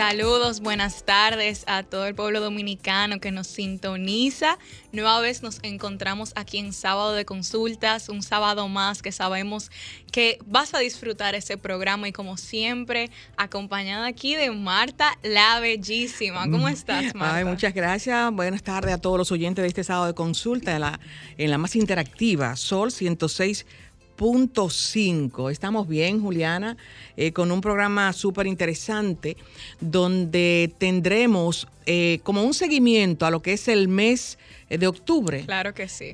Saludos, buenas tardes a todo el pueblo dominicano que nos sintoniza. Nueva vez nos encontramos aquí en Sábado de Consultas, un sábado más que sabemos que vas a disfrutar ese programa y como siempre, acompañada aquí de Marta la Bellísima. ¿Cómo mm. estás, Marta? Ay, muchas gracias. Buenas tardes a todos los oyentes de este sábado de consulta en la, en la más interactiva, Sol 106 5. Estamos bien, Juliana, eh, con un programa súper interesante donde tendremos eh, como un seguimiento a lo que es el mes eh, de octubre. Claro que sí.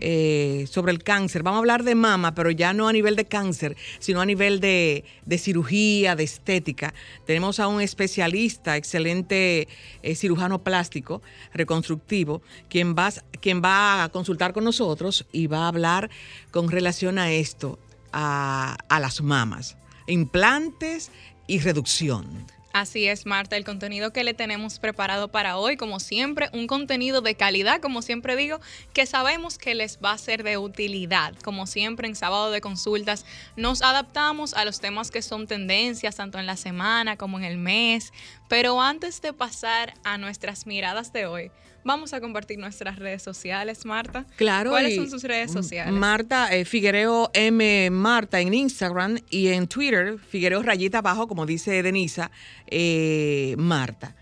sobre el cáncer. Vamos a hablar de mama, pero ya no a nivel de cáncer, sino a nivel de, cirugía, de estética. Tenemos a un especialista, excelente cirujano plástico, reconstructivo, quien va, quien va a consultar con nosotros y va a hablar con relación a esto a, las mamas, implantes y reducción. Así es, Marta, el contenido que le tenemos preparado para hoy, como siempre, un contenido de calidad, como siempre digo, que sabemos que les va a ser de utilidad. Como siempre, en sábado de consultas nos adaptamos a los temas que son tendencias, tanto en la semana como en el mes. Pero antes de pasar a nuestras miradas de hoy, Vamos a compartir nuestras redes sociales, Marta. Claro. ¿Cuáles son sus redes sociales? Marta eh, Figuereo M Marta en Instagram y en Twitter, Figuereo rayita abajo, como dice Denisa, eh, Marta.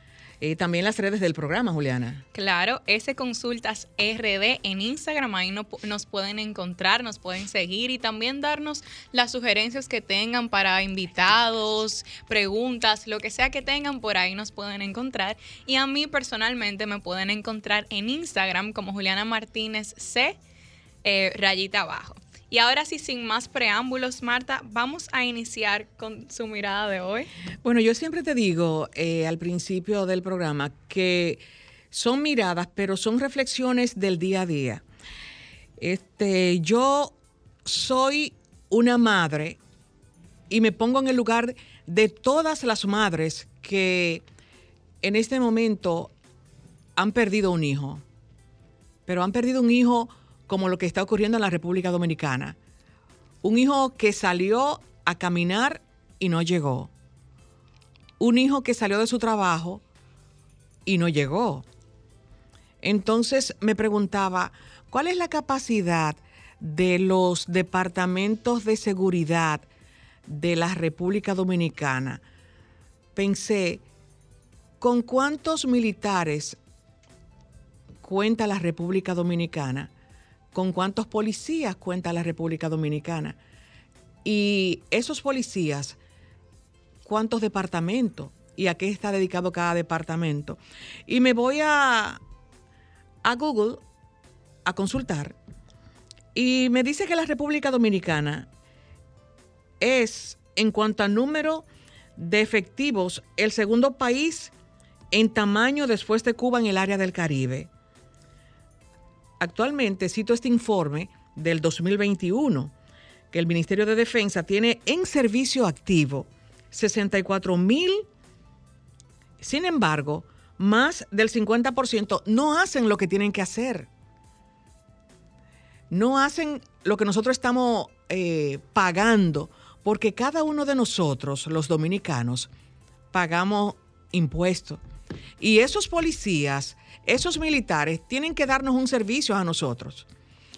Eh, también las redes del programa, Juliana. Claro, ese Consultas RD en Instagram, ahí nos pueden encontrar, nos pueden seguir y también darnos las sugerencias que tengan para invitados, preguntas, lo que sea que tengan por ahí nos pueden encontrar. Y a mí personalmente me pueden encontrar en Instagram como Juliana Martínez C, eh, rayita abajo. Y ahora sí, sin más preámbulos, Marta, vamos a iniciar con su mirada de hoy. Bueno, yo siempre te digo eh, al principio del programa que son miradas, pero son reflexiones del día a día. Este, yo soy una madre y me pongo en el lugar de todas las madres que en este momento han perdido un hijo, pero han perdido un hijo como lo que está ocurriendo en la República Dominicana. Un hijo que salió a caminar y no llegó. Un hijo que salió de su trabajo y no llegó. Entonces me preguntaba, ¿cuál es la capacidad de los departamentos de seguridad de la República Dominicana? Pensé, ¿con cuántos militares cuenta la República Dominicana? Con cuántos policías cuenta la República Dominicana. Y esos policías, cuántos departamentos y a qué está dedicado cada departamento. Y me voy a, a Google a consultar y me dice que la República Dominicana es, en cuanto al número de efectivos, el segundo país en tamaño después de Cuba en el área del Caribe actualmente cito este informe del 2021, que el Ministerio de Defensa tiene en servicio activo 64 mil, sin embargo, más del 50% no hacen lo que tienen que hacer. No hacen lo que nosotros estamos eh, pagando, porque cada uno de nosotros, los dominicanos, pagamos impuestos. Y esos policías esos militares tienen que darnos un servicio a nosotros.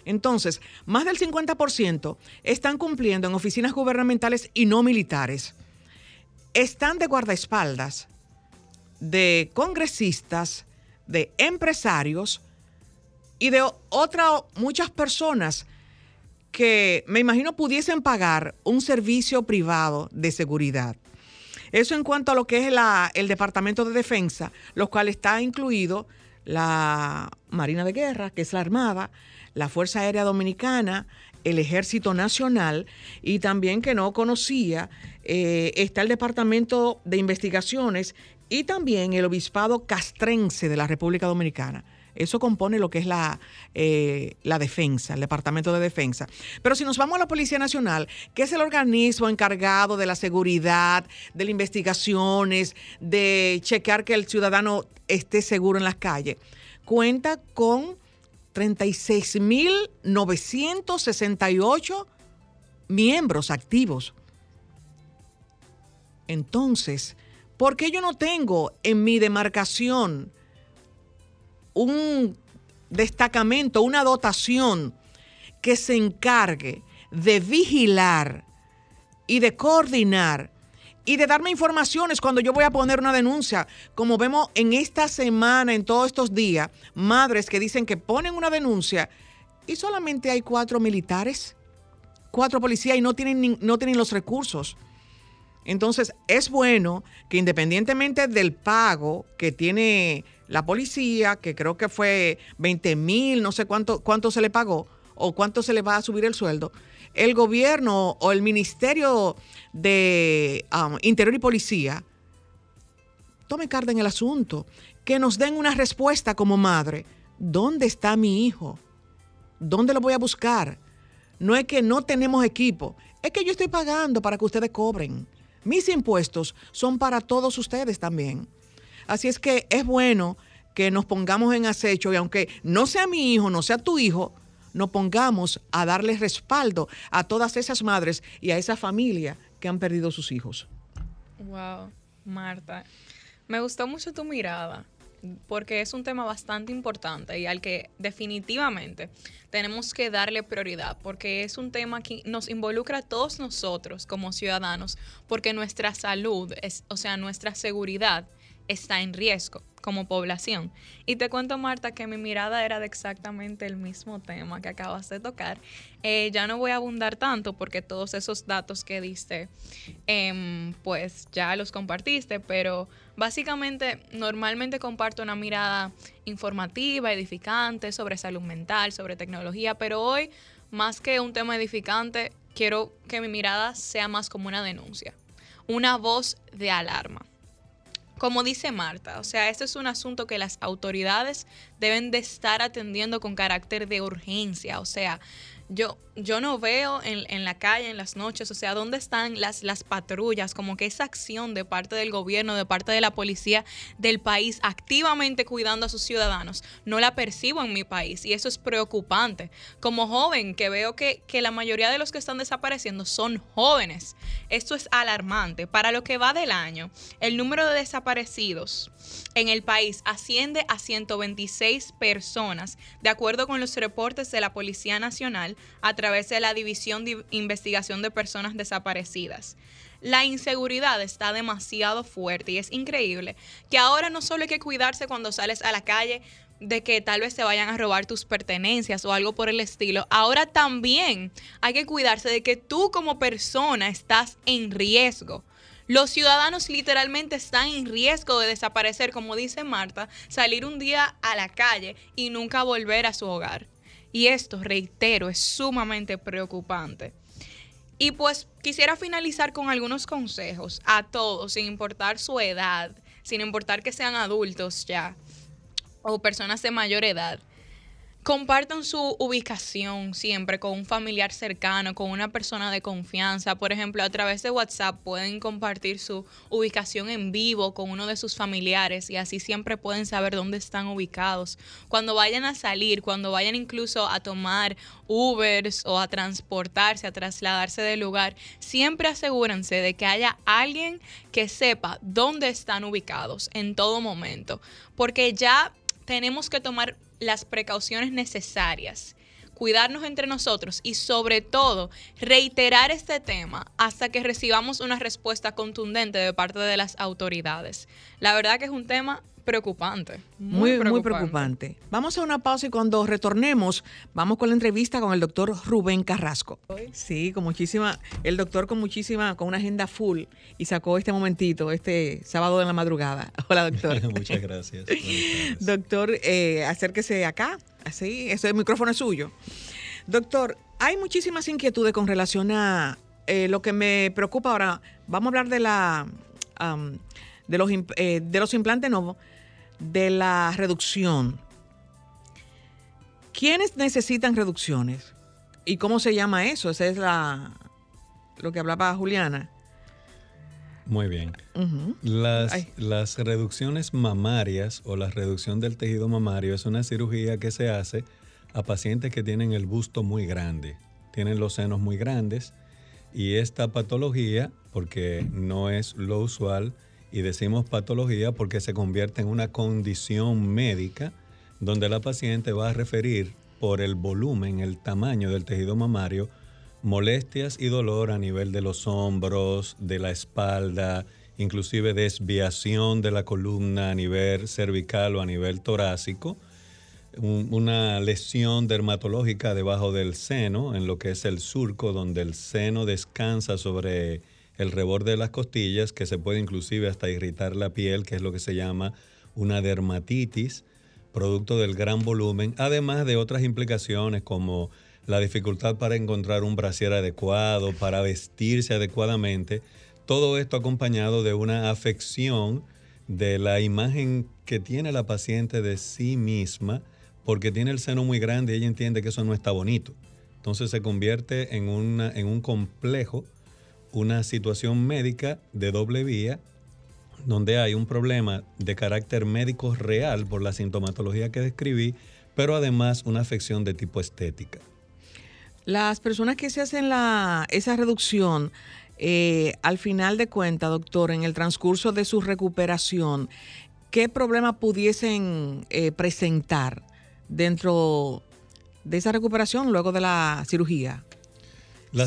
Entonces, más del 50% están cumpliendo en oficinas gubernamentales y no militares. Están de guardaespaldas de congresistas, de empresarios y de otras muchas personas que me imagino pudiesen pagar un servicio privado de seguridad. Eso en cuanto a lo que es el Departamento de Defensa, lo cual está incluido la Marina de Guerra, que es la Armada, la Fuerza Aérea Dominicana, el Ejército Nacional y también que no conocía, eh, está el Departamento de Investigaciones y también el Obispado Castrense de la República Dominicana. Eso compone lo que es la, eh, la defensa, el Departamento de Defensa. Pero si nos vamos a la Policía Nacional, que es el organismo encargado de la seguridad, de las investigaciones, de checar que el ciudadano esté seguro en las calles, cuenta con 36.968 miembros activos. Entonces, ¿por qué yo no tengo en mi demarcación un destacamento, una dotación que se encargue de vigilar y de coordinar y de darme informaciones cuando yo voy a poner una denuncia. Como vemos en esta semana, en todos estos días, madres que dicen que ponen una denuncia y solamente hay cuatro militares, cuatro policías y no tienen, no tienen los recursos. Entonces, es bueno que independientemente del pago que tiene la policía, que creo que fue 20 mil, no sé cuánto, cuánto se le pagó o cuánto se le va a subir el sueldo, el gobierno o el Ministerio de um, Interior y Policía tome carta en el asunto, que nos den una respuesta como madre. ¿Dónde está mi hijo? ¿Dónde lo voy a buscar? No es que no tenemos equipo, es que yo estoy pagando para que ustedes cobren. Mis impuestos son para todos ustedes también. Así es que es bueno que nos pongamos en acecho y aunque no sea mi hijo, no sea tu hijo, nos pongamos a darle respaldo a todas esas madres y a esa familia que han perdido sus hijos. Wow, Marta, me gustó mucho tu mirada porque es un tema bastante importante y al que definitivamente tenemos que darle prioridad, porque es un tema que nos involucra a todos nosotros como ciudadanos, porque nuestra salud, o sea, nuestra seguridad está en riesgo como población. Y te cuento, Marta, que mi mirada era de exactamente el mismo tema que acabas de tocar. Eh, ya no voy a abundar tanto porque todos esos datos que diste, em, pues ya los compartiste, pero básicamente normalmente comparto una mirada informativa, edificante sobre salud mental, sobre tecnología, pero hoy, más que un tema edificante, quiero que mi mirada sea más como una denuncia, una voz de alarma. Como dice Marta, o sea, este es un asunto que las autoridades deben de estar atendiendo con carácter de urgencia, o sea, yo, yo no veo en, la calle, en las noches, o sea, ¿dónde están las, las patrullas? Como que esa acción de parte del gobierno, de parte de la policía del país, activamente cuidando a sus ciudadanos, no la percibo en mi país y eso es preocupante. Como joven, que veo que, que la mayoría de los que están desapareciendo son jóvenes, esto es alarmante. Para lo que va del año, el número de desaparecidos en el país asciende a 126 personas, de acuerdo con los reportes de la Policía Nacional a través de la División de Investigación de Personas Desaparecidas. La inseguridad está demasiado fuerte y es increíble que ahora no solo hay que cuidarse cuando sales a la calle de que tal vez se vayan a robar tus pertenencias o algo por el estilo, ahora también hay que cuidarse de que tú como persona estás en riesgo. Los ciudadanos literalmente están en riesgo de desaparecer, como dice Marta, salir un día a la calle y nunca volver a su hogar. Y esto, reitero, es sumamente preocupante. Y pues quisiera finalizar con algunos consejos a todos, sin importar su edad, sin importar que sean adultos ya o personas de mayor edad. Compartan su ubicación siempre con un familiar cercano, con una persona de confianza. Por ejemplo, a través de WhatsApp pueden compartir su ubicación en vivo con uno de sus familiares y así siempre pueden saber dónde están ubicados. Cuando vayan a salir, cuando vayan incluso a tomar Ubers o a transportarse, a trasladarse del lugar, siempre asegúrense de que haya alguien que sepa dónde están ubicados en todo momento. Porque ya tenemos que tomar las precauciones necesarias, cuidarnos entre nosotros y sobre todo reiterar este tema hasta que recibamos una respuesta contundente de parte de las autoridades. La verdad que es un tema preocupante. Muy, preocupante. muy preocupante. Vamos a una pausa y cuando retornemos, vamos con la entrevista con el doctor Rubén Carrasco. Sí, con muchísima, el doctor con muchísima, con una agenda full y sacó este momentito, este sábado de la madrugada. Hola, doctor. Muchas gracias. doctor, eh, acérquese acá, así, ese micrófono es suyo. Doctor, hay muchísimas inquietudes con relación a eh, lo que me preocupa ahora. Vamos a hablar de la de, los, eh, de los implantes nuevos, de la reducción. ¿Quiénes necesitan reducciones? ¿Y cómo se llama eso? Esa es la lo que hablaba Juliana. Muy bien. las, las, reducciones mamarias o la reducción del tejido mamario es una cirugía que se hace a pacientes que tienen el busto muy grande, tienen los senos muy grandes y esta patología, porque no es lo usual, y decimos patología porque se convierte en una condición médica donde la paciente va a referir por el volumen, el tamaño del tejido mamario, molestias y dolor a nivel de los hombros, de la espalda, inclusive desviación de la columna a nivel cervical o a nivel torácico, una lesión dermatológica debajo del seno, en lo que es el surco, donde el seno descansa sobre el reborde de las costillas, que se puede inclusive hasta irritar la piel, que es lo que se llama una dermatitis, producto del gran volumen, además de otras implicaciones como la dificultad para encontrar un brasier adecuado, para vestirse adecuadamente, todo esto acompañado de una afección de la imagen que tiene la paciente de sí misma, porque tiene el seno muy grande y ella entiende que eso no está bonito. Entonces se convierte en, una, en un complejo, una situación médica de doble vía, donde hay un problema de carácter médico real por la sintomatología que describí, pero además una afección de tipo estética. Las personas que se hacen la, esa reducción, eh, al final de cuentas, doctor, en el transcurso de su recuperación, ¿qué problema pudiesen eh, presentar dentro de esa recuperación luego de la cirugía?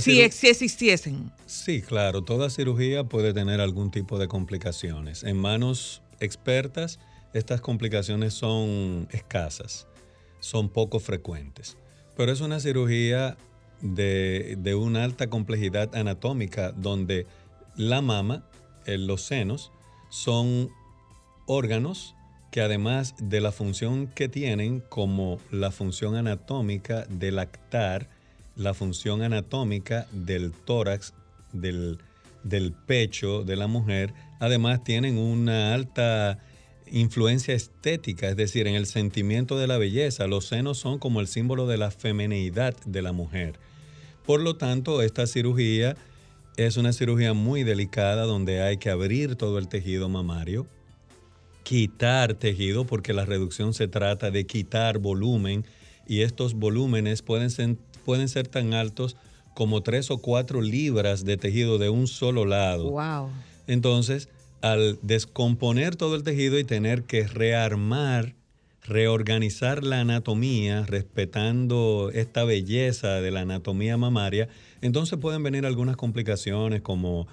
Si, si, existiesen. Sí, claro, toda cirugía puede tener algún tipo de complicaciones. En manos expertas, estas complicaciones son escasas, son poco frecuentes. Pero es una cirugía de, una alta complejidad anatómica donde la mama, eh, los senos, son órganos que además de la función que tienen como la función anatómica de lactar, la función anatómica del tórax, del, del pecho de la mujer, además tienen una alta influencia estética, es decir, en el sentimiento de la belleza. Los senos son como el símbolo de la femeneidad de la mujer. Por lo tanto, esta cirugía es una cirugía muy delicada donde hay que abrir todo el tejido mamario, quitar tejido, porque la reducción se trata de quitar volumen y estos volúmenes pueden pueden ser tan altos como 3 o 4 libras de tejido de un solo lado. Wow. Entonces, al descomponer todo el tejido y tener que rearmar reorganizar la anatomía respetando esta belleza de la anatomía mamaria, entonces pueden venir algunas complicaciones como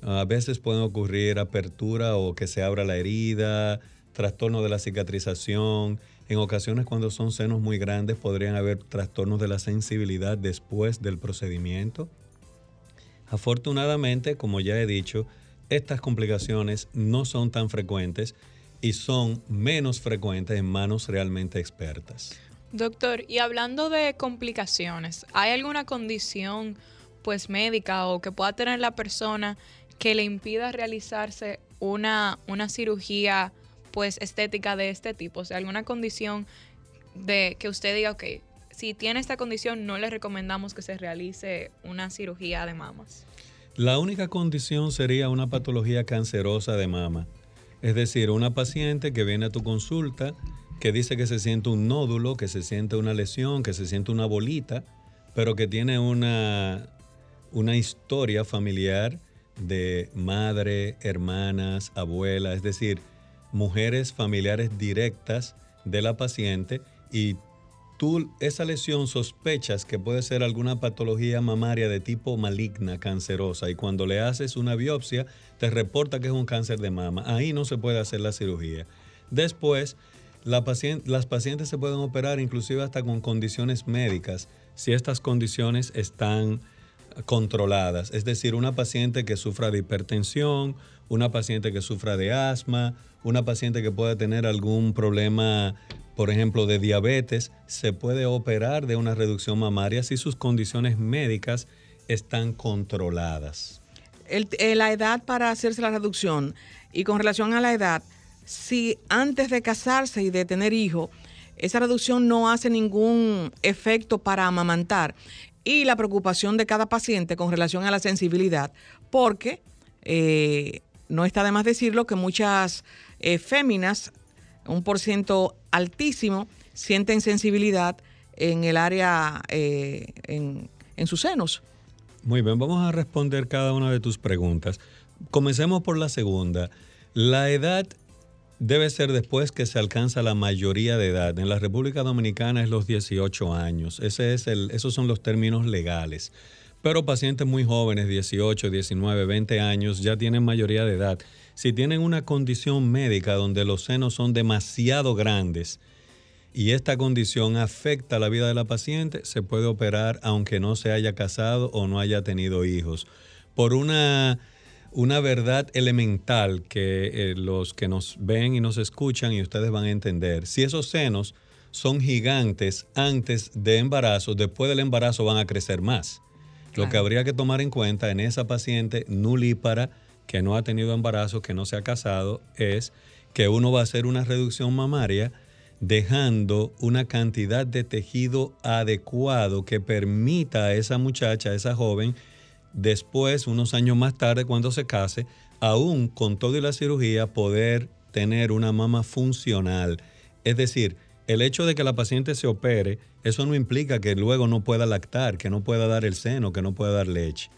a veces pueden ocurrir apertura o que se abra la herida, trastorno de la cicatrización. En ocasiones cuando son senos muy grandes podrían haber trastornos de la sensibilidad después del procedimiento. Afortunadamente, como ya he dicho, estas complicaciones no son tan frecuentes y son menos frecuentes en manos realmente expertas. Doctor, y hablando de complicaciones, ¿hay alguna condición pues médica o que pueda tener la persona que le impida realizarse una, una cirugía pues estética de este tipo? O sea, alguna condición de que usted diga, ok, si tiene esta condición no le recomendamos que se realice una cirugía de mamas. La única condición sería una patología cancerosa de mama es decir, una paciente que viene a tu consulta que dice que se siente un nódulo, que se siente una lesión, que se siente una bolita, pero que tiene una, una historia familiar de madre, hermanas, abuela, es decir, mujeres familiares directas de la paciente y tú esa lesión sospechas que puede ser alguna patología mamaria de tipo maligna, cancerosa, y cuando le haces una biopsia te reporta que es un cáncer de mama. Ahí no se puede hacer la cirugía. Después, las pacientes se pueden operar inclusive hasta con condiciones médicas, si estas condiciones están controladas. Es decir, una paciente que sufra de hipertensión, una paciente que sufra de asma, una paciente que pueda tener algún problema por ejemplo, de diabetes, se puede operar de una reducción mamaria si sus condiciones médicas están controladas. Eh, la edad para hacerse la reducción y con relación a la edad, si antes de casarse y de tener hijos, esa reducción no hace ningún efecto para amamantar y la preocupación de cada paciente con relación a la sensibilidad, porque eh, no está de más decirlo que muchas eh, féminas, un por ciento altísimo, sienten sensibilidad en el área, eh, en, en sus senos. Muy bien, vamos a responder cada una de tus preguntas. Comencemos por la segunda. La edad debe ser después que se alcanza la mayoría de edad. En la República Dominicana es los 18 años. Ese es el, esos son los términos legales. Pero pacientes muy jóvenes, 18, 19, 20 años, ya tienen mayoría de edad. Si tienen una condición médica donde los senos son demasiado grandes y esta condición afecta la vida de la paciente, se puede operar aunque no se haya casado o no haya tenido hijos. Por una una verdad elemental que eh, los que nos ven y nos escuchan y ustedes van a entender. Si esos senos son gigantes antes de embarazo, después del embarazo van a crecer más. Lo que habría que tomar en cuenta en esa paciente nulípara que no ha tenido embarazo, que no se ha casado, es que uno va a hacer una reducción mamaria dejando una cantidad de tejido adecuado que permita a esa muchacha, a esa joven, después, unos años más tarde, cuando se case, aún con todo y la cirugía, poder tener una mama funcional. Es decir, el hecho de que la paciente se opere, eso no implica que luego no pueda lactar, que no pueda dar el seno, que no pueda dar leche.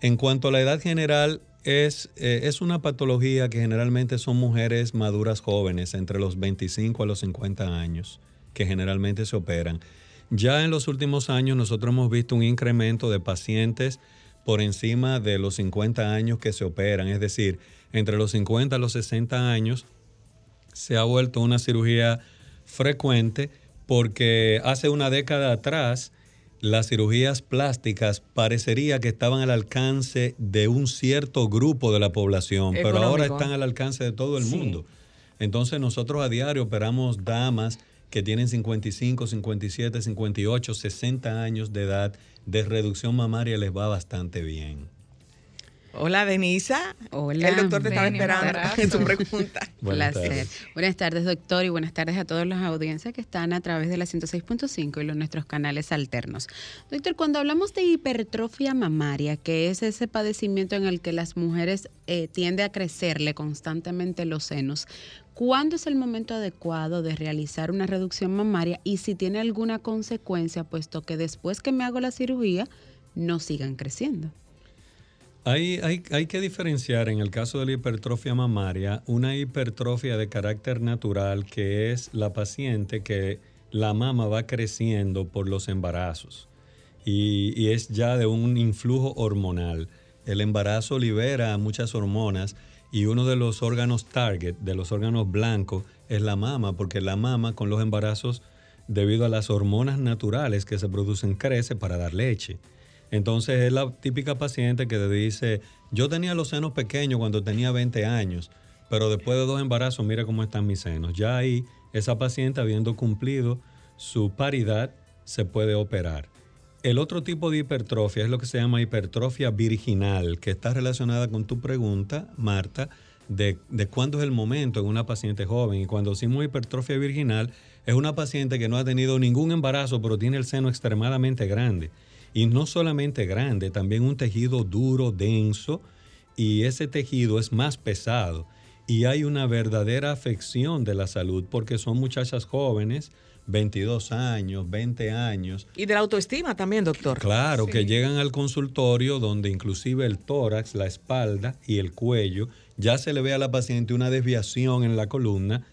En cuanto a la edad general, es, eh, es, una patología que generalmente son mujeres maduras jóvenes, entre los 25 a los 50 años, que generalmente se operan. Ya en los últimos años nosotros hemos visto un incremento de pacientes por encima de los 50 años que se operan, es decir, entre los 50 a los 60 años se ha vuelto una cirugía frecuente porque hace una década atrás las cirugías plásticas parecería que estaban al alcance de un cierto grupo de la población, pero ahora están al alcance de todo el mundo. Entonces nosotros a diario operamos damas que tienen 55, 57, 58, 60 años de edad de reducción mamaria les va bastante bien. Hola, Denisa. Hola. El doctor te estaba esperando en su pregunta. buenas Tardes. Buenas tardes, doctor, y buenas tardes a todas las audiencias que están a través de la 106.5 y los nuestros canales alternos. Doctor, cuando hablamos de hipertrofia mamaria, que es ese padecimiento en el que las mujeres eh, tiende a crecerle constantemente los senos, ¿cuándo es el momento adecuado de realizar una reducción mamaria y si tiene alguna consecuencia, puesto que después que me hago la cirugía no sigan creciendo? Hay, hay, que diferenciar en el caso de la hipertrofia mamaria una hipertrofia de carácter natural que es la paciente que la mama va creciendo por los embarazos y es ya de un influjo hormonal. El embarazo libera muchas hormonas y uno de los órganos target, de los órganos blancos, es la mama, porque la mama con los embarazos, debido a las hormonas naturales que se producen, crece para dar leche. Entonces es la típica paciente que te dice, yo tenía los senos pequeños cuando tenía 20 años, pero después de dos embarazos, mira cómo están mis senos. Ya ahí, esa paciente habiendo cumplido su paridad, se puede operar. El otro tipo de hipertrofia es lo que se llama hipertrofia virginal, que está relacionada con tu pregunta, Marta, de, cuándo es el momento en una paciente joven. Y cuando decimos hipertrofia virginal, es una paciente que no ha tenido ningún embarazo, pero tiene el seno extremadamente grande. Y no solamente grande, también un tejido duro, denso, y ese tejido es más pesado. Y hay una verdadera afección de la salud porque son muchachas jóvenes, 22 años, 20 años. Y de la autoestima también, doctor. Claro, que llegan al consultorio donde inclusive el tórax, la espalda y el cuello, ya se le ve a la paciente una desviación en la columna,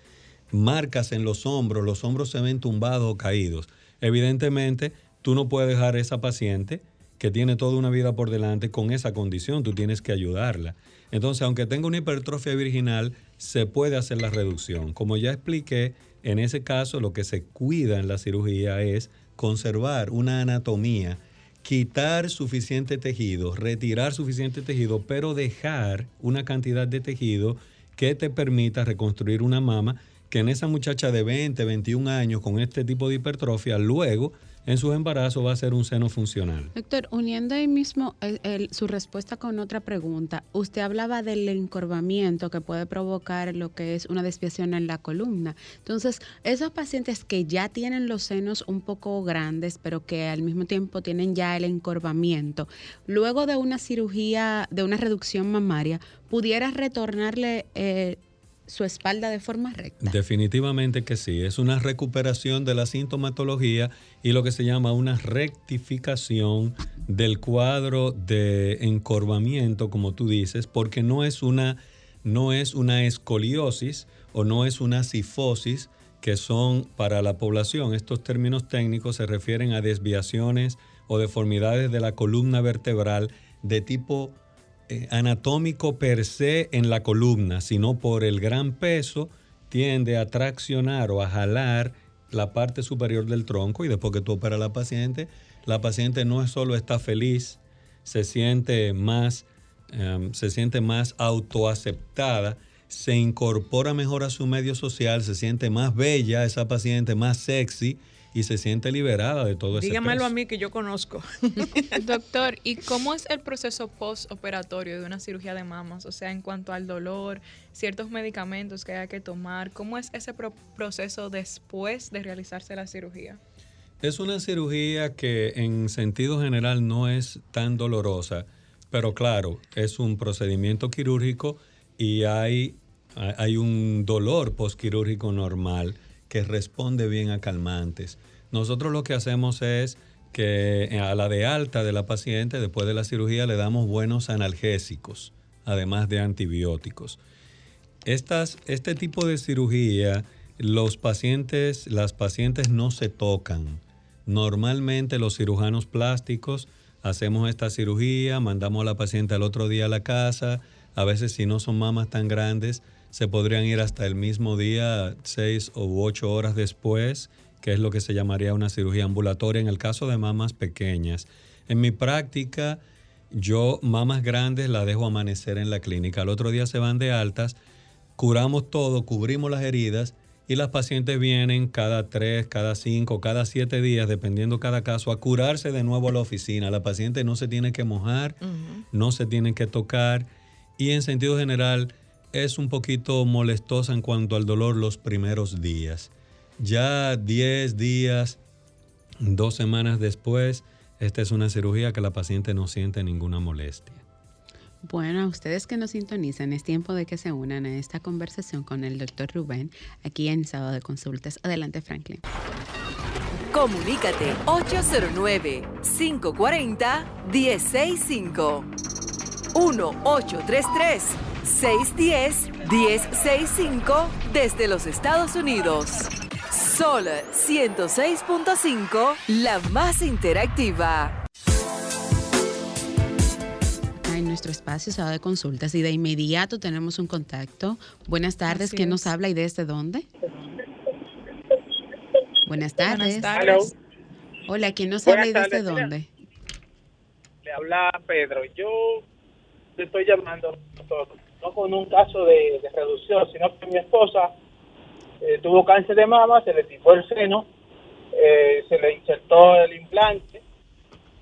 marcas en los hombros, los hombros se ven tumbados o caídos. Evidentemente, Tú no puedes dejar a esa paciente que tiene toda una vida por delante con esa condición, tú tienes que ayudarla. Entonces, aunque tenga una hipertrofia virginal, se puede hacer la reducción. Como ya expliqué, en ese caso lo que se cuida en la cirugía es conservar una anatomía, quitar suficiente tejido, retirar suficiente tejido, pero dejar una cantidad de tejido que te permita reconstruir una mama que en esa muchacha de 20, 21 años con este tipo de hipertrofia, luego en sus embarazos va a ser un seno funcional. Doctor, uniendo ahí mismo su respuesta con otra pregunta, usted hablaba del encorvamiento que puede provocar lo que es una desviación en la columna. Entonces, esos pacientes que ya tienen los senos un poco grandes, pero que al mismo tiempo tienen ya el encorvamiento, luego de una cirugía, de una reducción mamaria, pudiera retornarle... Eh, su espalda de forma recta? Definitivamente que sí. Es una recuperación de la sintomatología y lo que se llama una rectificación del cuadro de encorvamiento, como tú dices, porque no es una, no es una escoliosis o no es una sifosis que son para la población. Estos términos técnicos se refieren a desviaciones o deformidades de la columna vertebral de tipo anatómico per se en la columna, sino por el gran peso, tiende a traccionar o a jalar la parte superior del tronco y después que tú operas la paciente, la paciente no solo está feliz, se siente más, em, se siente más autoaceptada, se incorpora mejor a su medio social, se siente más bella esa paciente, más sexy y se siente liberada de todo eso. Dígamelo a mí que yo conozco. Doctor, ¿y cómo es el proceso postoperatorio de una cirugía de mamas? O sea, en cuanto al dolor, ciertos medicamentos que hay que tomar, ¿cómo es ese proceso después de realizarse la cirugía? Es una cirugía que en sentido general no es tan dolorosa, pero claro, es un procedimiento quirúrgico y hay, hay un dolor postquirúrgico normal que responde bien a calmantes. Nosotros lo que hacemos es que a la de alta de la paciente, después de la cirugía, le damos buenos analgésicos, además de antibióticos. Estas, este tipo de cirugía, los pacientes, las pacientes no se tocan. Normalmente los cirujanos plásticos hacemos esta cirugía, mandamos a la paciente al otro día a la casa, a veces si no son mamas tan grandes, se podrían ir hasta el mismo día, seis u ocho horas después, que es lo que se llamaría una cirugía ambulatoria en el caso de mamas pequeñas. En mi práctica, yo mamas grandes las dejo amanecer en la clínica. Al otro día se van de altas, curamos todo, cubrimos las heridas y las pacientes vienen cada tres, cada cinco, cada siete días, dependiendo cada caso, a curarse de nuevo a la oficina. La paciente no se tiene que mojar, no se tiene que tocar y en sentido general es un poquito molestosa en cuanto al dolor los primeros días. Ya 10 días, dos semanas después, esta es una cirugía que la paciente no siente ninguna molestia. Bueno, a ustedes que nos sintonizan, es tiempo de que se unan a esta conversación con el doctor Rubén aquí en Sábado de Consultas. Adelante, Franklin. Comunícate 809-540-1065. 1-833. 610-1065 desde los Estados Unidos. Sol 106.5, la más interactiva. En nuestro espacio se de consultas y de inmediato tenemos un contacto. Buenas tardes, ¿quién nos habla y desde dónde? Buenas tardes. Hola, ¿quién nos habla y desde dónde? Le habla Pedro. Yo te estoy llamando no con un caso de, reducción, sino que mi esposa eh, tuvo cáncer de mama, se le tipó el seno, eh, se le insertó el implante,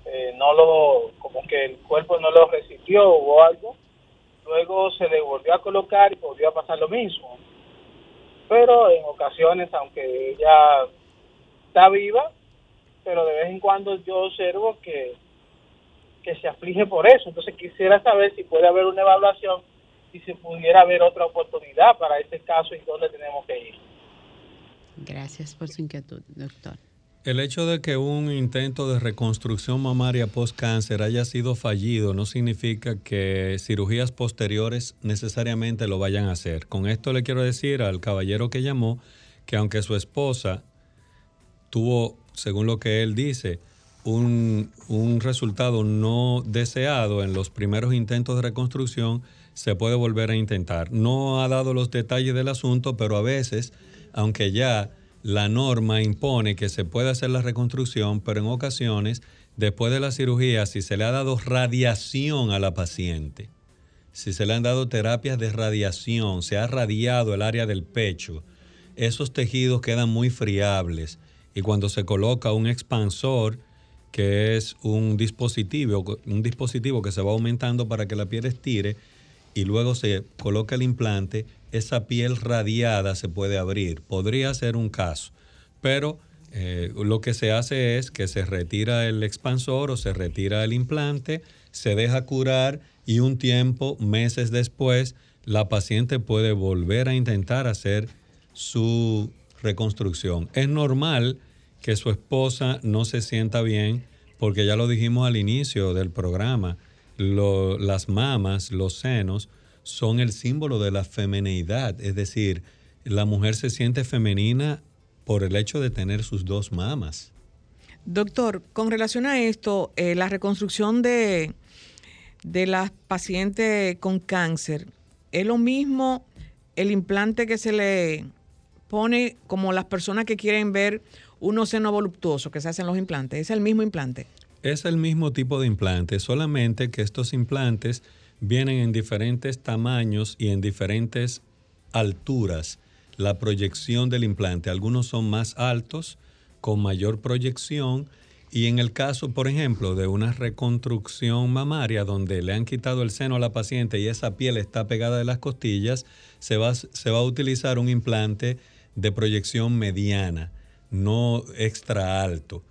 eh, no lo, como que el cuerpo no lo resistió o algo, luego se le volvió a colocar y volvió a pasar lo mismo. Pero en ocasiones, aunque ella está viva, pero de vez en cuando yo observo que, que se aflige por eso. Entonces quisiera saber si puede haber una evaluación si se pudiera haber otra oportunidad para este caso y dónde tenemos que ir. Gracias por su inquietud, doctor. El hecho de que un intento de reconstrucción mamaria post-cáncer haya sido fallido no significa que cirugías posteriores necesariamente lo vayan a hacer. Con esto le quiero decir al caballero que llamó que aunque su esposa tuvo, según lo que él dice, un, un resultado no deseado en los primeros intentos de reconstrucción, se puede volver a intentar. No ha dado los detalles del asunto, pero a veces, aunque ya la norma impone que se puede hacer la reconstrucción, pero en ocasiones, después de la cirugía, si se le ha dado radiación a la paciente, si se le han dado terapias de radiación, se ha radiado el área del pecho, esos tejidos quedan muy friables y cuando se coloca un expansor, que es un dispositivo, un dispositivo que se va aumentando para que la piel estire y luego se coloca el implante, esa piel radiada se puede abrir. Podría ser un caso, pero eh, lo que se hace es que se retira el expansor o se retira el implante, se deja curar y un tiempo, meses después, la paciente puede volver a intentar hacer su reconstrucción. Es normal que su esposa no se sienta bien porque ya lo dijimos al inicio del programa, las mamas, los senos, son el símbolo de la femenidad, es decir, la mujer se siente femenina por el hecho de tener sus dos mamas. Doctor, con relación a esto, eh, la reconstrucción de, de las pacientes con cáncer, ¿es lo mismo el implante que se le pone como las personas que quieren ver unos seno voluptuoso que se hacen los implantes? ¿Es el mismo implante? Es el mismo tipo de implante, solamente que estos implantes vienen en diferentes tamaños y en diferentes alturas. La proyección del implante, algunos son más altos, con mayor proyección, y en el caso, por ejemplo, de una reconstrucción mamaria donde le han quitado el seno a la paciente y esa piel está pegada de las costillas, se va, se va a utilizar un implante de proyección mediana, no extra alto.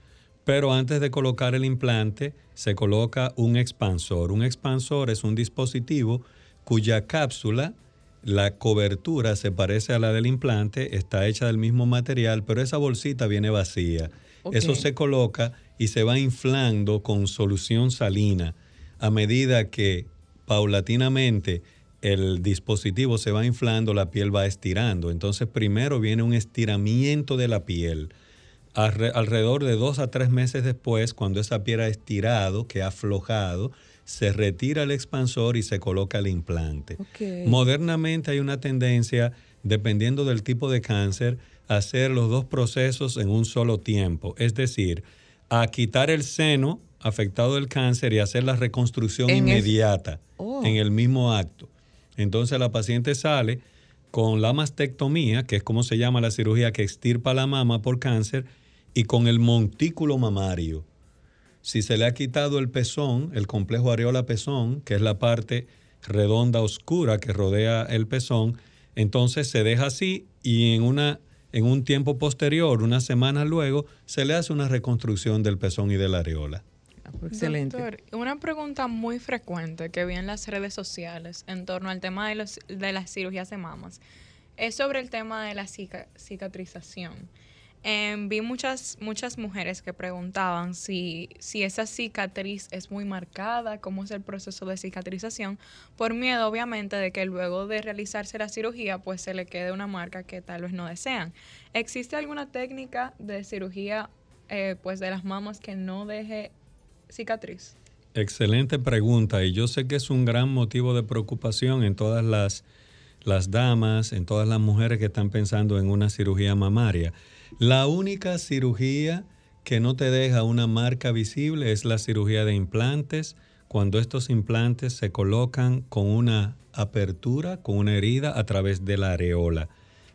Pero antes de colocar el implante, se coloca un expansor. Un expansor es un dispositivo cuya cápsula, la cobertura se parece a la del implante, está hecha del mismo material, pero esa bolsita viene vacía. Eso se coloca y se va inflando con solución salina a medida que paulatinamente el dispositivo se va inflando, la piel va estirando. Entonces primero viene un estiramiento de la piel. Alrededor de dos a tres meses después, cuando esa piel ha estirado, que ha aflojado, se retira el expansor y se coloca el implante. Modernamente hay una tendencia, dependiendo del tipo de cáncer, a hacer los dos procesos en un solo tiempo. Es decir, a quitar el seno afectado del cáncer y hacer la reconstrucción inmediata oh. en el mismo acto. Entonces la paciente sale con la mastectomía, que es como se llama la cirugía que extirpa la mama por cáncer, y con el montículo mamario. Si se le ha quitado el pezón, el complejo areola-pezón, que es la parte redonda oscura que rodea el pezón, entonces se deja así y en una en un tiempo posterior, una semana luego, se le hace una reconstrucción del pezón y de la areola. Ah, pues, excelente. Doctor, una pregunta muy frecuente que vi en las redes sociales en torno al tema de, los, de las cirugías de mamas es sobre el tema de la cicatrización. Em, vi muchas, muchas mujeres que preguntaban si, si esa cicatriz es muy marcada, cómo es el proceso de cicatrización, por miedo obviamente de que luego de realizarse la cirugía pues se le quede una marca que tal vez no desean. ¿Existe alguna técnica de cirugía eh, pues de las mamas que no deje cicatriz? Excelente pregunta y yo sé que es un gran motivo de preocupación en todas las, las damas, en todas las mujeres que están pensando en una cirugía mamaria. La única cirugía que no te deja una marca visible es la cirugía de implantes, cuando estos implantes se colocan con una apertura, con una herida a través de la areola.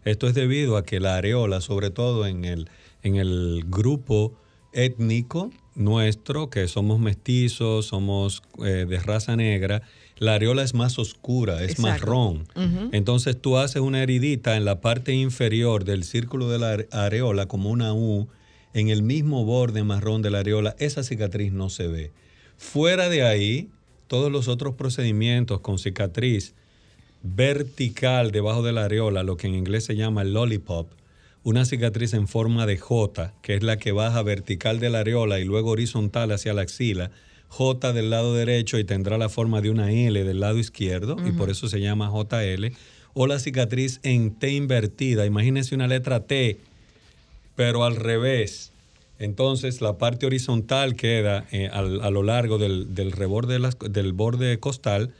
Esto es debido a que la areola, sobre todo en el, en el grupo étnico nuestro, que somos mestizos, somos eh, de raza negra, la areola es más oscura, es marrón. Entonces tú haces una heridita en la parte inferior del círculo de la areola, como una U, en el mismo borde marrón de la areola, esa cicatriz no se ve. Fuera de ahí, todos los otros procedimientos con cicatriz vertical debajo de la areola, lo que en inglés se llama lollipop, una cicatriz en forma de J, que es la que baja vertical de la areola y luego horizontal hacia la axila, J del lado derecho y tendrá la forma de una L del lado izquierdo y por eso se llama JL. O la cicatriz en T invertida. Imagínense una letra T, pero al revés. Entonces la parte horizontal queda eh, a lo largo del, del reborde del borde costal.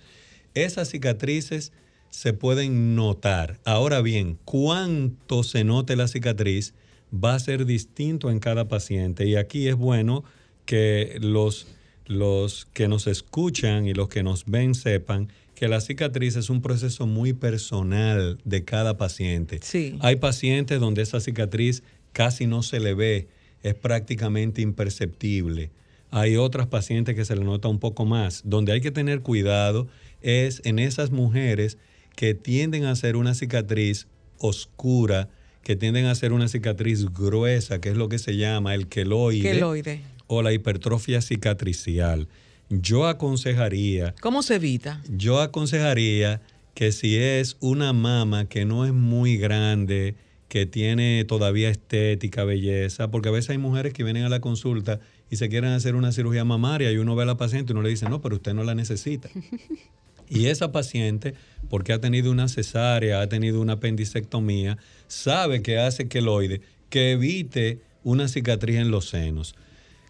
Esas cicatrices se pueden notar. Ahora bien, cuánto se note la cicatriz va a ser distinto en cada paciente. Y aquí es bueno que los los que nos escuchan y los que nos ven sepan que la cicatriz es un proceso muy personal de cada paciente. Sí. Hay pacientes donde esa cicatriz casi no se le ve, es prácticamente imperceptible. Hay otras pacientes que se le nota un poco más. Donde hay que tener cuidado es en esas mujeres que tienden a hacer una cicatriz oscura, que tienden a hacer una cicatriz gruesa, que es lo que se llama el queloide, Queloide. O la hipertrofia cicatricial. Yo aconsejaría, ¿Cómo se evita? yo aconsejaría que si es una mama que no es muy grande, que tiene todavía estética, belleza, porque a veces hay mujeres que vienen a la consulta y se quieren hacer una cirugía mamaria y uno ve a la paciente y uno le dice, no, pero usted no la necesita. Y esa paciente, porque ha tenido una cesárea, ha tenido una apendicectomía, sabe que hace queloide, que evite una cicatriz en los senos.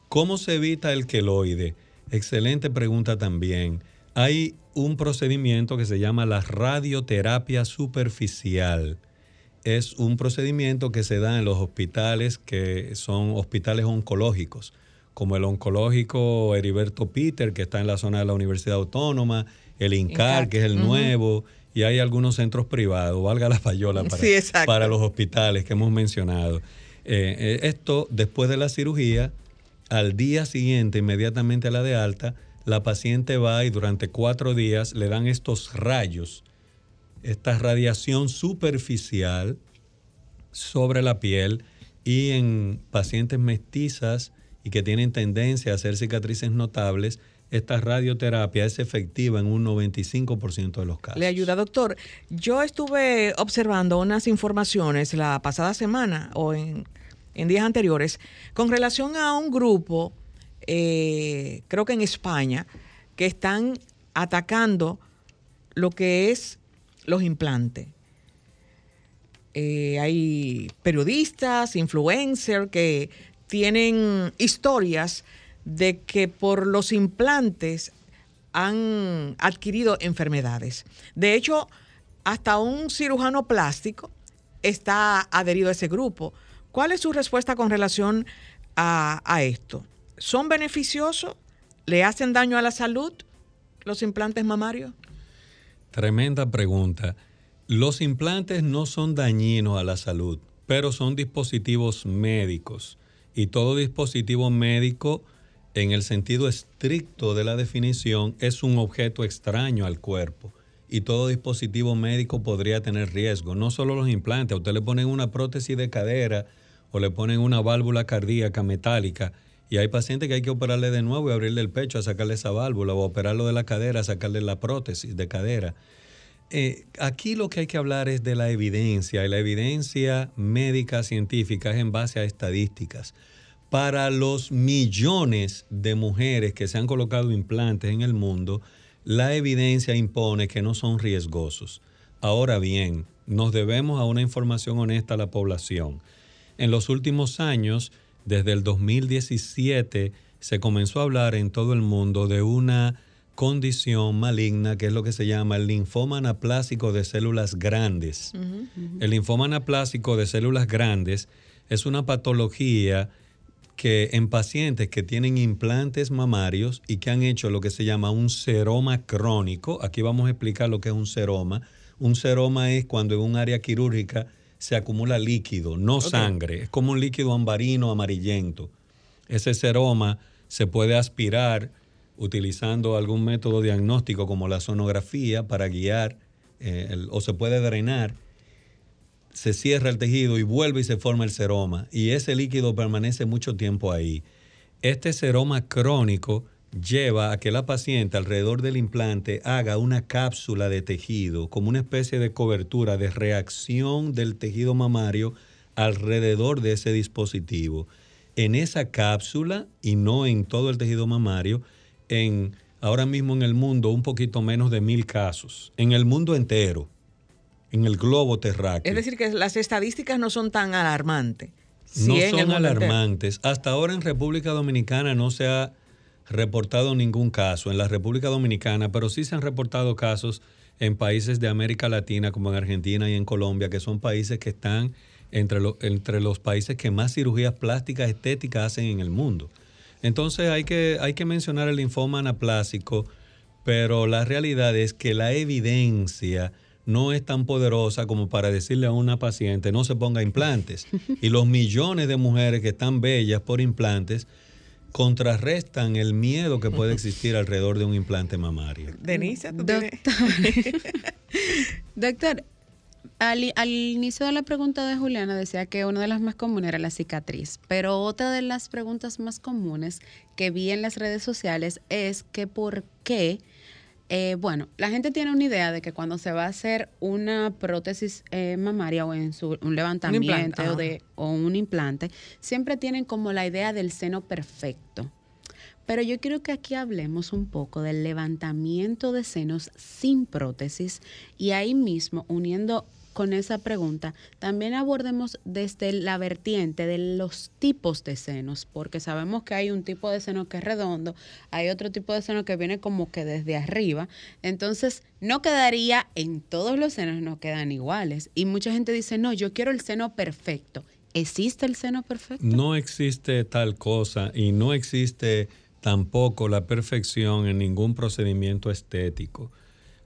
¿Cómo se evita el queloide? Excelente pregunta también. Hay un procedimiento que se llama la radioterapia superficial. Es un procedimiento que se da en los hospitales que son hospitales oncológicos, como el oncológico Heriberto Peter, que está en la zona de la Universidad Autónoma, el INCAR, que es el nuevo, y hay algunos centros privados, valga la payola para, Sí, exacto. para los hospitales que hemos mencionado. Eh, eh, esto, después de la cirugía, al día siguiente, inmediatamente a la de alta, la paciente va y durante cuatro días le dan estos rayos, esta radiación superficial sobre la piel y en pacientes mestizas y que tienen tendencia a hacer cicatrices notables, esta radioterapia es efectiva en un 95% de los casos. Le ayuda, doctor. Yo estuve observando unas informaciones la pasada semana o en, en días anteriores con relación a un grupo, eh, creo que en España, que están atacando lo que es los implantes. Eh, hay periodistas, influencers que tienen historias de que por los implantes han adquirido enfermedades. De hecho, hasta un cirujano plástico está adherido a ese grupo. ¿Cuál es su respuesta con relación a, esto? ¿Son beneficiosos? ¿Le hacen daño a la salud los implantes mamarios? Tremenda pregunta. Los implantes no son dañinos a la salud, pero son dispositivos médicos. Y todo dispositivo médico, en el sentido estricto de la definición, es un objeto extraño al cuerpo. Y todo dispositivo médico podría tener riesgo. No solo los implantes, a usted le ponen una prótesis de cadera o le ponen una válvula cardíaca metálica. Y hay pacientes que hay que operarle de nuevo y abrirle el pecho a sacarle esa válvula o operarlo de la cadera, a sacarle la prótesis de cadera. Eh, aquí lo que hay que hablar es de la evidencia y la evidencia médica científica es en base a estadísticas. Para los millones de mujeres que se han colocado implantes en el mundo, la evidencia impone que no son riesgosos. Ahora bien, nos debemos a una información honesta a la población. En los últimos años, desde el 2017, se comenzó a hablar en todo el mundo de una condición maligna que es lo que se llama el linfoma anaplásico de células grandes. El linfoma anaplásico de células grandes es una patología que en pacientes que tienen implantes mamarios y que han hecho lo que se llama un seroma crónico, aquí vamos a explicar lo que es un seroma. Un seroma es cuando en un área quirúrgica se acumula líquido, no sangre, es como un líquido ambarino amarillento. Ese seroma se puede aspirar utilizando algún método diagnóstico como la sonografía para guiar eh, el- o se puede drenar se cierra el tejido y vuelve y se forma el seroma. Y ese líquido permanece mucho tiempo ahí. Este seroma crónico lleva a que la paciente alrededor del implante haga una cápsula de tejido, como una especie de cobertura de reacción del tejido mamario alrededor de ese dispositivo. En esa cápsula y no en todo el tejido mamario, en ahora mismo en el mundo un poquito menos de mil casos, en el mundo entero en el globo terráqueo. Es decir, que las estadísticas no son tan alarmantes. no son entero. alarmantes. Hasta ahora en República Dominicana no se ha reportado ningún caso en la República Dominicana, pero sí se han reportado casos en países de América Latina como en Argentina y en Colombia, que son países que están entre, lo- entre los países que más cirugías plásticas estéticas hacen en el mundo. Entonces hay que, hay que mencionar el linfoma anaplásico, pero la realidad es que la evidencia no es tan poderosa como para decirle a una paciente no se ponga implantes. Y los millones de mujeres que están bellas por implantes contrarrestan el miedo que puede existir alrededor de un implante mamario. Denise, ¿tú Doctor, Doctor, al, al, inicio de la pregunta de Juliana decía que una de las más comunes era la cicatriz, pero otra de las preguntas más comunes que vi en las redes sociales es que por qué eh, bueno, la gente tiene una idea de que cuando se va a hacer una prótesis eh, mamaria o en su, un levantamiento o, de, o un implante, siempre tienen como la idea del seno perfecto. Pero yo quiero que aquí hablemos un poco del levantamiento de senos sin prótesis y ahí mismo uniendo con esa pregunta, también abordemos desde la vertiente de los tipos de senos, porque sabemos que hay un tipo de seno que es redondo, hay otro tipo de seno que viene como que desde arriba, entonces no quedaría en todos los senos, no quedan iguales. Y mucha gente dice, no, yo quiero el seno perfecto. ¿Existe el seno perfecto? No existe tal cosa y no existe tampoco la perfección en ningún procedimiento estético.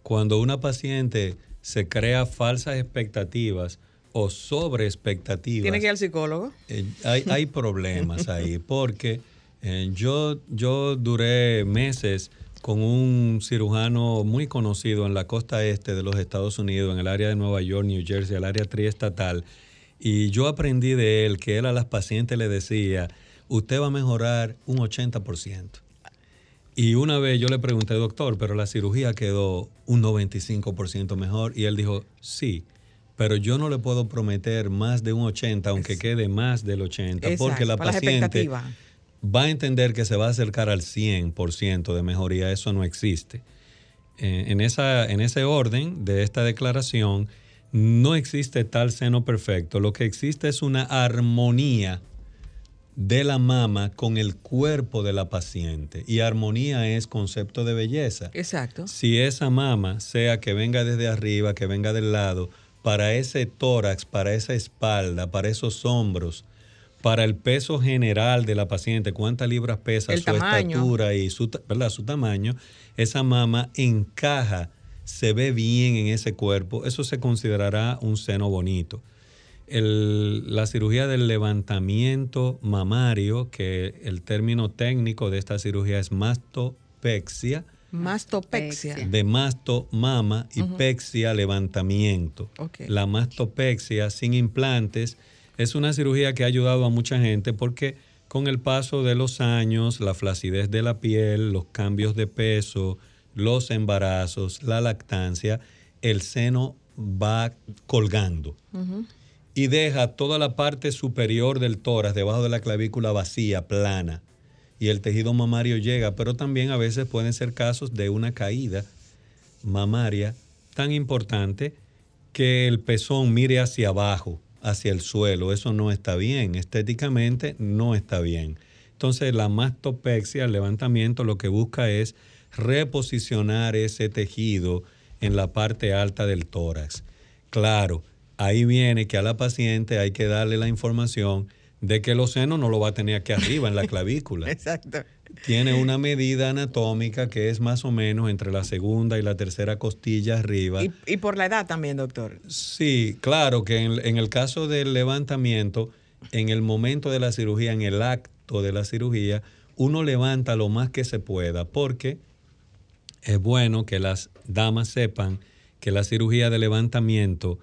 Cuando una paciente se crea falsas expectativas o sobre expectativas. ¿Tiene que ir al psicólogo? Eh, hay, hay, problemas ahí, porque eh, yo, yo duré meses con un cirujano muy conocido en la costa este de los Estados Unidos, en el área de Nueva York, New Jersey, el área triestatal, y yo aprendí de él que él a las pacientes le decía, usted va a mejorar un 80%. Y una vez yo le pregunté, doctor, pero la cirugía quedó un 95% mejor. Y él dijo, sí, pero yo no le puedo prometer más de un 80, aunque quede más del 80, porque la paciente va a entender que se va a acercar al 100% de mejoría. Eso no existe. Eh, en, esa, en ese orden de esta declaración, no existe tal seno perfecto. Lo que existe es una armonía de la mama con el cuerpo de la paciente. Y armonía es concepto de belleza. Exacto. Si esa mama, sea que venga desde arriba, que venga del lado, para ese tórax, para esa espalda, para esos hombros, para el peso general de la paciente, cuántas libras pesa, su estatura y su, su tamaño, esa mama encaja, se ve bien en ese cuerpo, eso se considerará un seno bonito la cirugía del levantamiento mamario, que el término técnico de esta cirugía es mastopexia. Mastopexia. De masto, mama y pexia, levantamiento. La mastopexia sin implantes es una cirugía que ha ayudado a mucha gente porque con el paso de los años, la flacidez de la piel, los cambios de peso, los embarazos, la lactancia, el seno va colgando y deja toda la parte superior del tórax debajo de la clavícula vacía, plana, y el tejido mamario llega, pero también a veces pueden ser casos de una caída mamaria tan importante que el pezón mire hacia abajo, hacia el suelo. Eso no está bien, estéticamente no está bien. Entonces la mastopexia, el levantamiento, lo que busca es reposicionar ese tejido en la parte alta del tórax. Claro, ahí viene que a la paciente hay que darle la información de que los senos no lo va a tener aquí arriba en la clavícula. Exacto. Tiene una medida anatómica que es más o menos entre la segunda y la tercera costilla arriba. Y, por la edad también, doctor. Sí, claro que en, en, el caso del levantamiento, en el momento de la cirugía, en el acto de la cirugía, uno levanta lo más que se pueda, porque es bueno que las damas sepan que la cirugía de levantamiento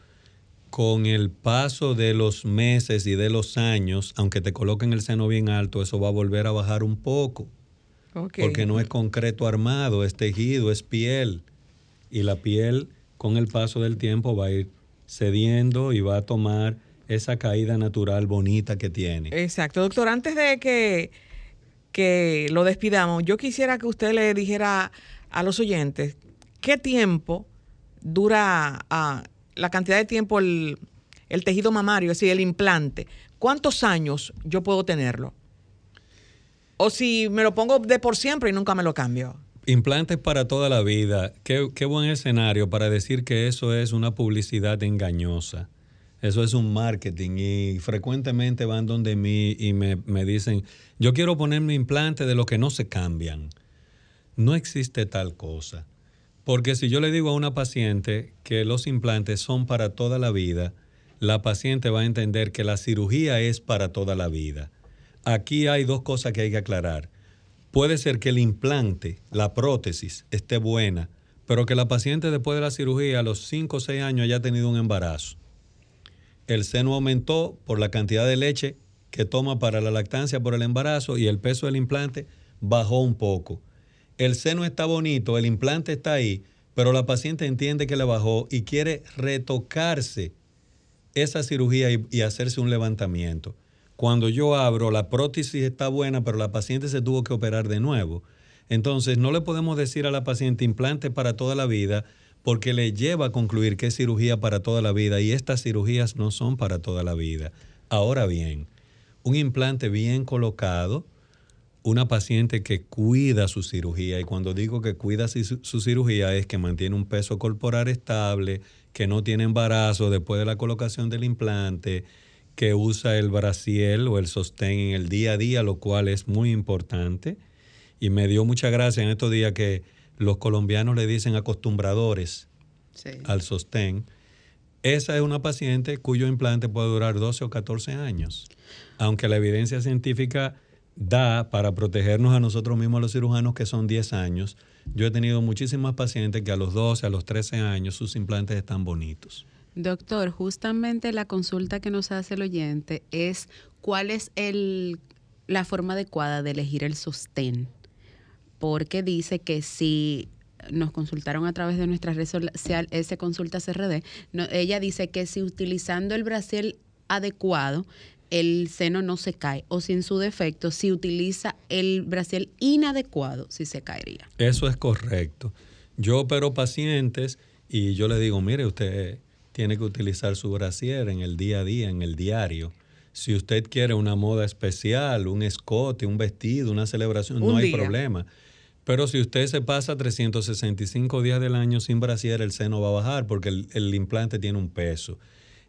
con el paso de los meses y de los años, aunque te coloquen el seno bien alto, eso va a volver a bajar un poco. Porque no es concreto armado, es tejido, es piel. Y la piel con el paso del tiempo va a ir cediendo y va a tomar esa caída natural bonita que tiene. Exacto. Doctor, antes de que, que lo despidamos, yo quisiera que usted le dijera a los oyentes qué tiempo dura... a la cantidad de tiempo el, tejido mamario, es decir, el implante, ¿cuántos años yo puedo tenerlo? O si me lo pongo de por siempre y nunca me lo cambio. Implantes para toda la vida. Qué, qué buen escenario para decir que eso es una publicidad engañosa. Eso es un marketing y frecuentemente van donde mí y me, me dicen, yo quiero ponerme implante de lo que no se cambian. No existe tal cosa. Porque si yo le digo a una paciente que los implantes son para toda la vida, la paciente va a entender que la cirugía es para toda la vida. Aquí hay dos cosas que hay que aclarar. Puede ser que el implante, la prótesis, esté buena, pero que la paciente después de la cirugía a los 5 o 6 años haya tenido un embarazo. El seno aumentó por la cantidad de leche que toma para la lactancia por el embarazo y el peso del implante bajó un poco. El seno está bonito, el implante está ahí, pero la paciente entiende que le bajó y quiere retocarse esa cirugía y, hacerse un levantamiento. Cuando yo abro, la prótesis está buena, pero la paciente se tuvo que operar de nuevo. Entonces, no le podemos decir a la paciente implante para toda la vida porque le lleva a concluir que es cirugía para toda la vida y estas cirugías no son para toda la vida. Ahora bien, un implante bien colocado, una paciente que cuida su cirugía, y cuando digo que cuida su, su, cirugía es que mantiene un peso corporal estable, que no tiene embarazo después de la colocación del implante, que usa el braciel o el sostén en el día a día, lo cual es muy importante. Y me dio mucha gracia en estos días que los colombianos le dicen acostumbradores al sostén. Esa es una paciente cuyo implante puede durar 12 o 14 años, aunque la evidencia científica da para protegernos a nosotros mismos los cirujanos que son 10 años. Yo he tenido muchísimas pacientes que a los 12, a los 13 años sus implantes están bonitos. Doctor, justamente la consulta que nos hace el oyente es cuál es el, la forma adecuada de elegir el sostén porque dice que si nos consultaron a través de nuestra red social, ese consulta CRD, ella dice que si utilizando el brasil adecuado, el seno no se cae, o si en su defecto, si utiliza el brasil inadecuado, si se caería. Eso es correcto. Yo opero pacientes y yo le digo, mire, usted tiene que utilizar su brasier en el día a día, en el diario. Si usted quiere una moda especial, un escote, un vestido, una celebración, no hay problema. Pero si usted se pasa 365 días del año sin brasier, el seno va a bajar porque el, implante tiene un peso.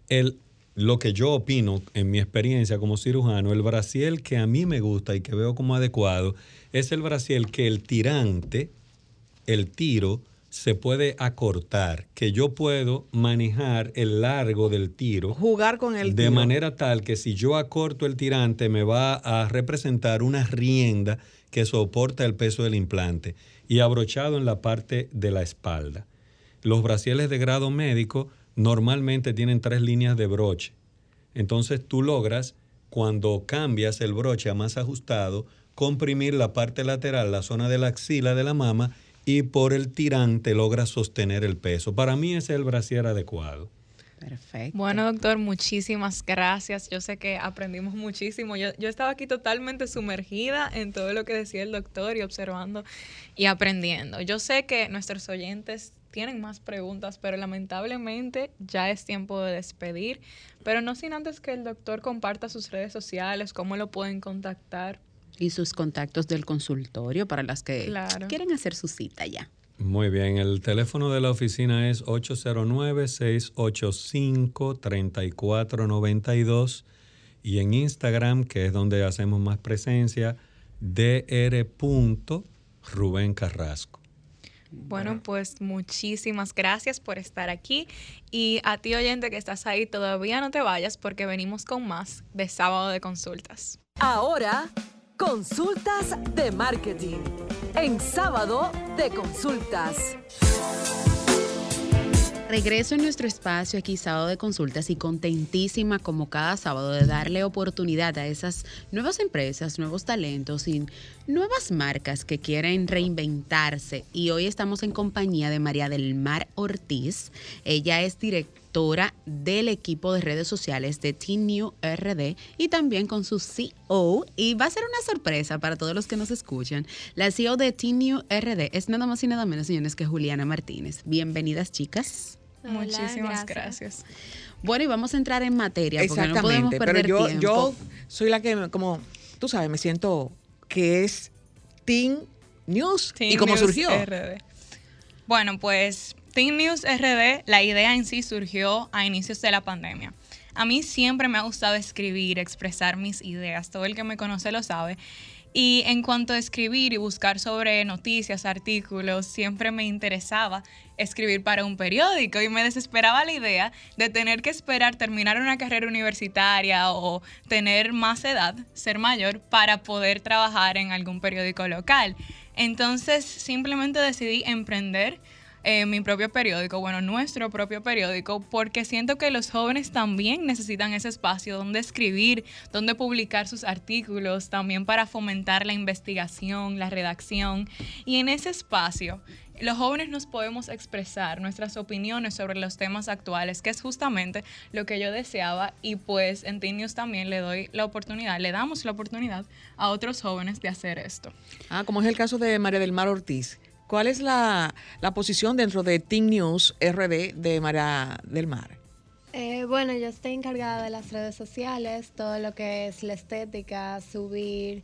El, lo que yo opino en mi experiencia como cirujano, el brasier que a mí me gusta y que veo como adecuado es el brasier que el tirante, el tiro, se puede acortar, que yo puedo manejar el largo del tiro. Jugar con el De manera tal que si yo acorto el tirante me va a representar una rienda que soporta el peso del implante y abrochado en la parte de la espalda. Los brasieles de grado médico normalmente tienen tres líneas de broche. Entonces tú logras, cuando cambias el broche a más ajustado, comprimir la parte lateral, la zona de la axila de la mama, y por el tirante logras sostener el peso. Para mí ese es el brasier adecuado. Perfecto. Bueno, doctor, muchísimas gracias. Yo sé que aprendimos muchísimo. Yo, yo, estaba aquí totalmente sumergida en todo lo que decía el doctor y observando y aprendiendo. Yo sé que nuestros oyentes tienen más preguntas, pero lamentablemente ya es tiempo de despedir. Pero no sin antes que el doctor comparta sus redes sociales, cómo lo pueden contactar. Y sus contactos del consultorio para las que quieren hacer su cita ya. Muy bien, el teléfono de la oficina es 809-685-3492 y en Instagram, que es donde hacemos más presencia, dr. Rubén Carrasco. Bueno, pues muchísimas gracias por estar aquí y a ti oyente que estás ahí, todavía no te vayas porque venimos con más de sábado de consultas. Ahora, consultas de marketing en sábado de consultas. Regreso en nuestro espacio aquí sábado de consultas y contentísima como cada sábado de darle oportunidad a esas nuevas empresas, nuevos talentos y nuevas marcas que quieren reinventarse. Y hoy estamos en compañía de María del Mar Ortiz. Ella es directora del equipo de redes sociales de Team New RD y también con su CEO. Y va a ser una sorpresa para todos los que nos escuchan. La CEO de Team New RD es nada más y nada menos, señores, que Juliana Martínez. Bienvenidas, chicas. Muchísimas gracias. Bueno, y vamos a entrar en materia. Porque no podemos perder pero yo, yo soy la que, como tú sabes, me siento que es Team News. ¿Y cómo surgió? Bueno, pues Team News RD, la idea en sí surgió a inicios de la pandemia. A mí siempre me ha gustado escribir, expresar mis ideas. Todo el que me conoce lo sabe. Y en cuanto a escribir y buscar sobre noticias, artículos, siempre me interesaba escribir para un periódico y me desesperaba la idea de tener que esperar terminar una carrera universitaria o tener más edad, ser mayor, para poder trabajar en algún periódico local. Entonces simplemente decidí emprender eh, mi propio periódico, bueno, nuestro propio periódico, porque siento que los jóvenes también necesitan ese espacio donde escribir, donde publicar sus artículos, también para fomentar la investigación, la redacción. Y en ese espacio los jóvenes nos podemos expresar nuestras opiniones sobre los temas actuales, que es justamente lo que yo deseaba y pues en Teen News también le doy la oportunidad, le damos la oportunidad a otros jóvenes de hacer esto. Ah, como es el caso de María del Mar Ortiz, ¿Cuál es la, posición dentro de Team News RD de María del Mar? Eh, bueno, yo estoy encargada de las redes sociales, todo lo que es la estética, subir,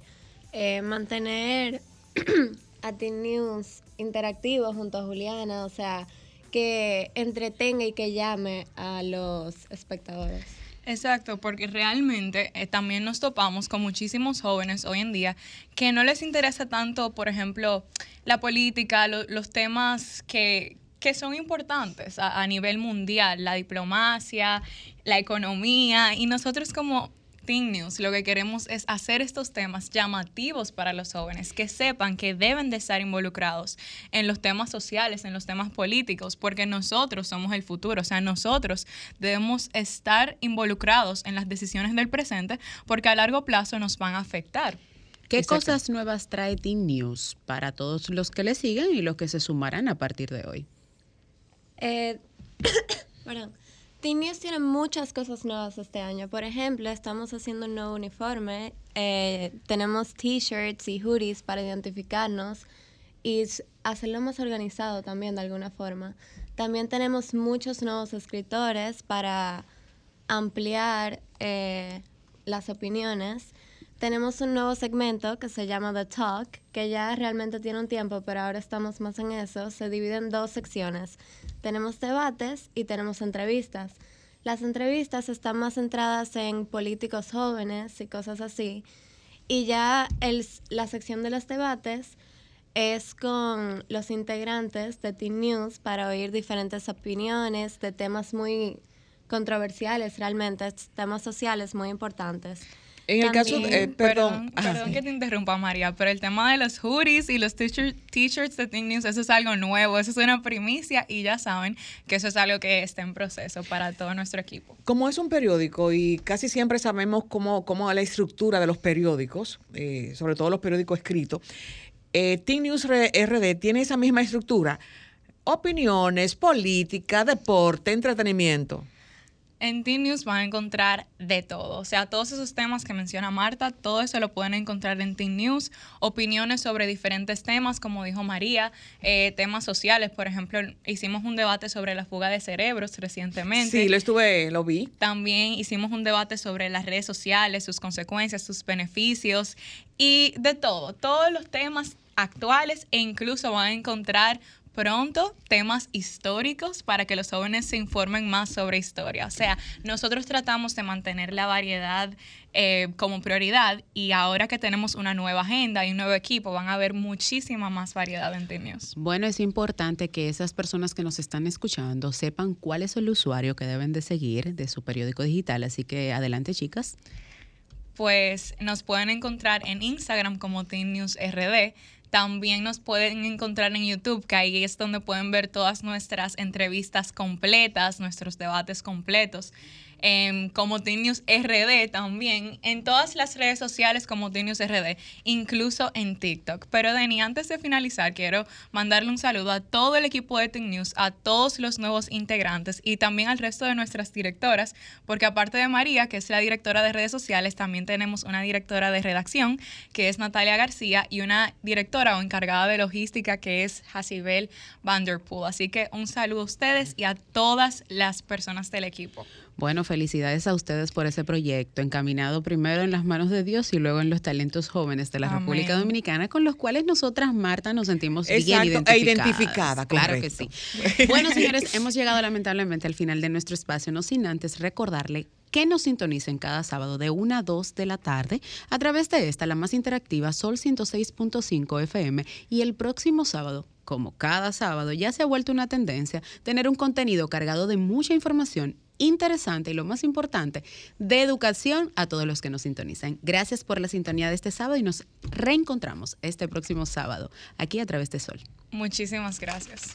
eh, mantener a Team News interactivo junto a Juliana, o sea, que entretenga y que llame a los espectadores. Exacto, porque realmente eh, también nos topamos con muchísimos jóvenes hoy en día que no les interesa tanto, por ejemplo, la política, los temas que, que son importantes a nivel mundial, la diplomacia, la economía, y nosotros como Teen News lo que queremos es hacer estos temas llamativos para los jóvenes, que sepan que deben de estar involucrados en los temas sociales, en los temas políticos, porque nosotros somos el futuro, o sea, nosotros debemos estar involucrados en las decisiones del presente porque a largo plazo nos van a afectar. ¿Qué cosas nuevas trae Teen News para todos los que le siguen y los que se sumarán a partir de hoy? Eh, perdón. Teen News tiene muchas cosas nuevas este año. Por ejemplo, estamos haciendo un nuevo uniforme. Eh, tenemos t-shirts y hoodies para identificarnos y hacerlo más organizado también de alguna forma. También tenemos muchos nuevos escritores para ampliar eh, las opiniones. Tenemos un nuevo segmento que se llama The Talk, que ya realmente tiene un tiempo, pero ahora estamos más en eso. Se divide en dos secciones. Tenemos debates y tenemos entrevistas. Las entrevistas están más centradas en políticos jóvenes y cosas así. Y ya el, la sección de los debates es con los integrantes de Teen News para oír diferentes opiniones de temas muy controversiales realmente, temas sociales muy importantes. En el caso, eh, perdón, perdón, que te interrumpa María, pero el tema de los hoodies y los t-shirts de Teen News, eso es algo nuevo, eso es una primicia y ya saben que eso es algo que está en proceso para todo nuestro equipo. Como es un periódico y casi siempre sabemos cómo, cómo la estructura de los periódicos, eh, sobre todo los periódicos escritos, eh, Teen News RD tiene esa misma estructura, opiniones, política, deporte, entretenimiento. En Teen News van a encontrar de todo. O sea, todos esos temas que menciona Marta, todo eso lo pueden encontrar en Teen News. Opiniones sobre diferentes temas, como dijo María, eh, temas sociales. Por ejemplo, hicimos un debate sobre la fuga de cerebros recientemente. Sí, lo estuve, lo vi. También hicimos un debate sobre las redes sociales, sus consecuencias, sus beneficios y de todo. Todos los temas actuales e incluso van a encontrar pronto temas históricos para que los jóvenes se informen más sobre historia. O sea, nosotros tratamos de mantener la variedad eh, como prioridad y ahora que tenemos una nueva agenda y un nuevo equipo van a haber muchísima más variedad en News. Bueno, es importante que esas personas que nos están escuchando sepan cuál es el usuario que deben de seguir de su periódico digital. Así que adelante, chicas pues nos pueden encontrar en Instagram como News RD. También nos pueden encontrar en YouTube, que ahí es donde pueden ver todas nuestras entrevistas completas, nuestros debates completos como Tinius RD también, en todas las redes sociales como Tinius RD, incluso en TikTok. Pero Deni, antes de finalizar, quiero mandarle un saludo a todo el equipo de News, a todos los nuevos integrantes y también al resto de nuestras directoras, porque aparte de María, que es la directora de redes sociales, también tenemos una directora de redacción, que es Natalia García, y una directora o encargada de logística, que es Hasibel Vanderpool. Así que un saludo a ustedes y a todas las personas del equipo. Bueno, felicidades a ustedes por ese proyecto, encaminado primero en las manos de Dios y luego en los talentos jóvenes de la República Dominicana, con los cuales nosotras, Marta, nos sentimos bien identificadas. E identificada claro que sí. Bueno, señores, hemos llegado lamentablemente al final de nuestro espacio, no sin antes recordarle que nos sintonicen cada sábado de 1 a 2 de la tarde a través de esta, la más interactiva, Sol 106.5 FM, y el próximo sábado como cada sábado, ya se ha vuelto una tendencia tener un contenido cargado de mucha información interesante y lo más importante, de educación a todos los que nos sintonizan. Gracias por la sintonía de este sábado y nos reencontramos este próximo sábado aquí a través de Sol. Muchísimas gracias.